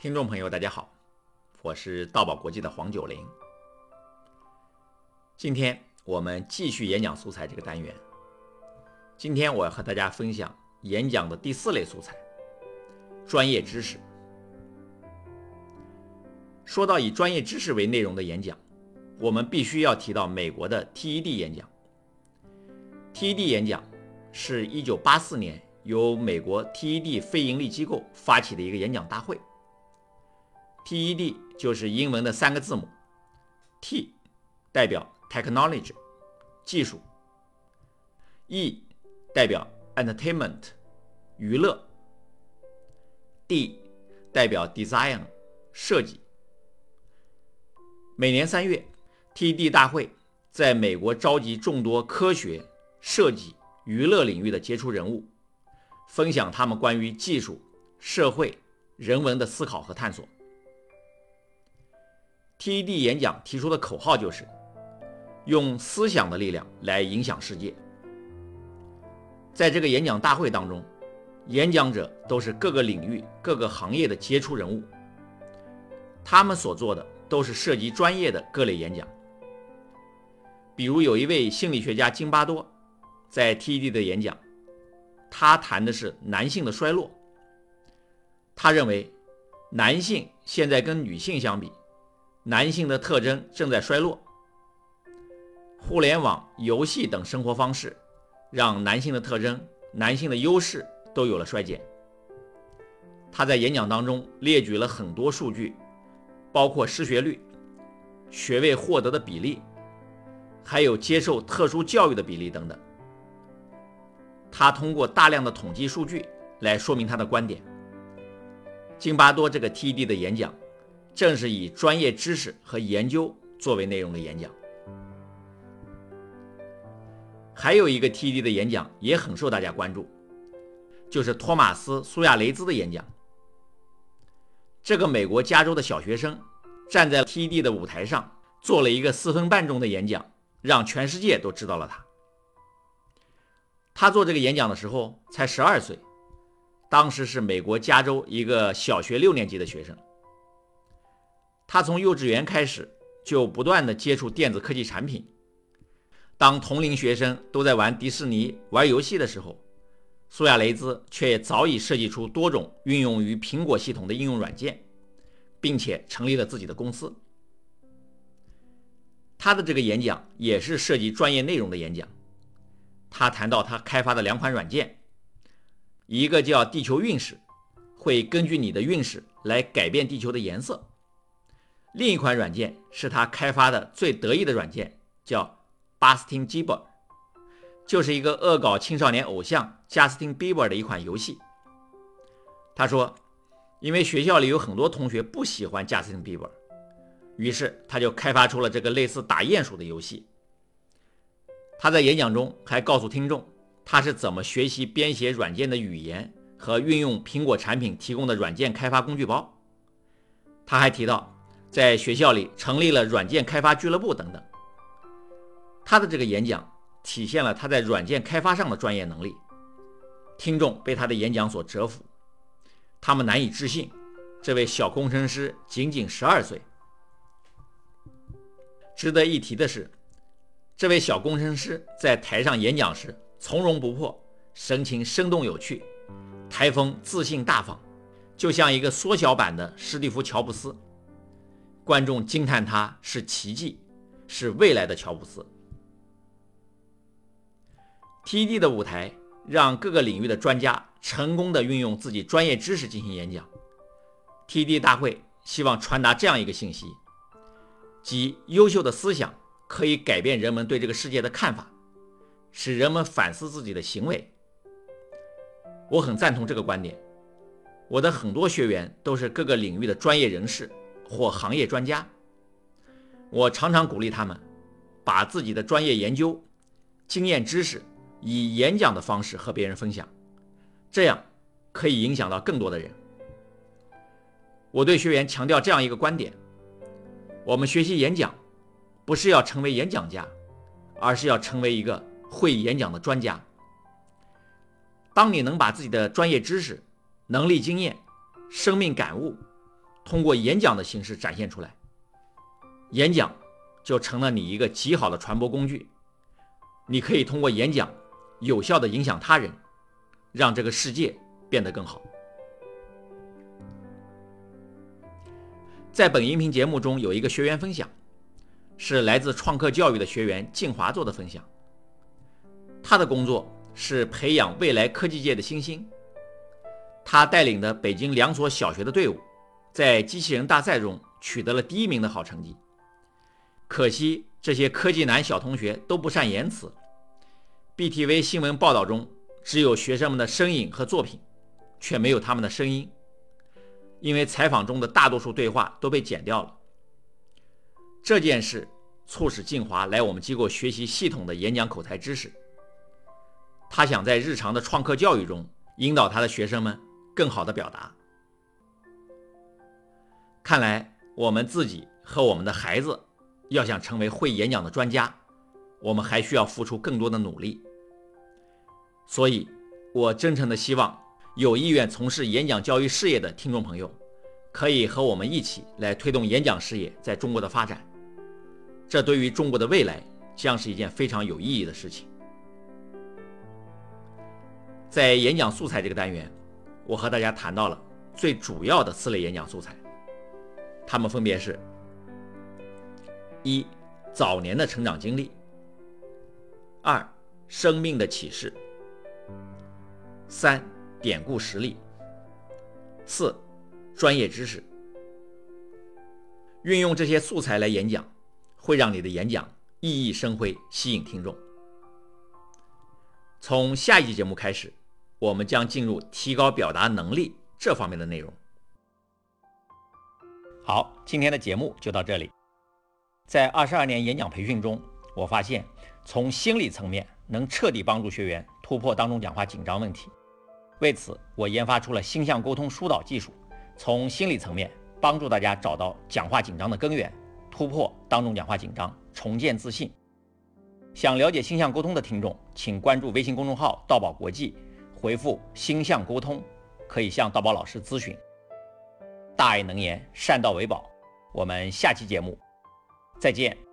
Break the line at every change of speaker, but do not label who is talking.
听众朋友，大家好，我是道宝国际的黄九龄。今天我们继续演讲素材这个单元。今天我要和大家分享演讲的第四类素材——专业知识。说到以专业知识为内容的演讲，我们必须要提到美国的 TED 演讲。TED 演讲是一九八四年由美国 TED 非营利机构发起的一个演讲大会。TED 就是英文的三个字母，T 代表 technology 技术，E 代表 entertainment 娱乐，D 代表 design 设计。每年三月，TED 大会在美国召集众多科学、设计、娱乐领域的杰出人物，分享他们关于技术、社会、人文的思考和探索。TED 演讲提出的口号就是：用思想的力量来影响世界。在这个演讲大会当中，演讲者都是各个领域、各个行业的杰出人物，他们所做的都是涉及专业的各类演讲。比如有一位心理学家金巴多在 TED 的演讲，他谈的是男性的衰落。他认为，男性现在跟女性相比，男性的特征正在衰落，互联网、游戏等生活方式让男性的特征、男性的优势都有了衰减。他在演讲当中列举了很多数据，包括失学率、学位获得的比例，还有接受特殊教育的比例等等。他通过大量的统计数据来说明他的观点。津巴多这个 TED 的演讲。正是以专业知识和研究作为内容的演讲。还有一个 T D 的演讲也很受大家关注，就是托马斯·苏亚雷兹的演讲。这个美国加州的小学生站在 T D 的舞台上，做了一个四分半钟的演讲，让全世界都知道了他。他做这个演讲的时候才十二岁，当时是美国加州一个小学六年级的学生。他从幼稚园开始就不断的接触电子科技产品。当同龄学生都在玩迪士尼、玩游戏的时候，苏亚雷兹却早已设计出多种运用于苹果系统的应用软件，并且成立了自己的公司。他的这个演讲也是涉及专业内容的演讲。他谈到他开发的两款软件，一个叫地球运势，会根据你的运势来改变地球的颜色。另一款软件是他开发的最得意的软件，叫 Bustin Bieber，就是一个恶搞青少年偶像 Justin Bieber 的一款游戏。他说，因为学校里有很多同学不喜欢 Justin Bieber，于是他就开发出了这个类似打鼹鼠的游戏。他在演讲中还告诉听众，他是怎么学习编写软件的语言和运用苹果产品提供的软件开发工具包。他还提到。在学校里成立了软件开发俱乐部等等。他的这个演讲体现了他在软件开发上的专业能力，听众被他的演讲所折服，他们难以置信，这位小工程师仅仅十二岁。值得一提的是，这位小工程师在台上演讲时从容不迫，神情生动有趣，台风自信大方，就像一个缩小版的史蒂夫·乔布斯。观众惊叹他是奇迹，是未来的乔布斯。TED 的舞台让各个领域的专家成功的运用自己专业知识进行演讲。TED 大会希望传达这样一个信息，即优秀的思想可以改变人们对这个世界的看法，使人们反思自己的行为。我很赞同这个观点。我的很多学员都是各个领域的专业人士。或行业专家，我常常鼓励他们把自己的专业研究、经验知识以演讲的方式和别人分享，这样可以影响到更多的人。我对学员强调这样一个观点：我们学习演讲，不是要成为演讲家，而是要成为一个会演讲的专家。当你能把自己的专业知识、能力、经验、生命感悟，通过演讲的形式展现出来，演讲就成了你一个极好的传播工具。你可以通过演讲有效的影响他人，让这个世界变得更好。在本音频节目中有一个学员分享，是来自创客教育的学员静华做的分享。他的工作是培养未来科技界的新星。他带领的北京两所小学的队伍，在机器人大赛中取得了第一名的好成绩。可惜这些科技男小同学都不善言辞，BTV 新闻报道中只有学生们的身影和作品，却没有他们的声音，因为采访中的大多数对话都被剪掉了。这件事促使静华来我们机构学习系统的演讲口才知识。他想在日常的创客教育中引导他的学生们。更好的表达。看来，我们自己和我们的孩子要想成为会演讲的专家，我们还需要付出更多的努力。所以，我真诚的希望有意愿从事演讲教育事业的听众朋友，可以和我们一起来推动演讲事业在中国的发展。这对于中国的未来将是一件非常有意义的事情。在演讲素材这个单元。我和大家谈到了最主要的四类演讲素材，它们分别是：一、早年的成长经历；二、生命的启示；三、典故实例；四、专业知识。运用这些素材来演讲，会让你的演讲熠熠生辉，吸引听众。从下一集节目开始。我们将进入提高表达能力这方面的内容。好，今天的节目就到这里。在二十二年演讲培训中，我发现从心理层面能彻底帮助学员突破当众讲话紧张问题。为此，我研发出了星象沟通疏导技术，从心理层面帮助大家找到讲话紧张的根源，突破当众讲话紧张，重建自信。想了解星象沟通的听众，请关注微信公众号“道宝国际”。回复“星象沟通”，可以向道宝老师咨询。大爱能言，善道为宝。我们下期节目再见。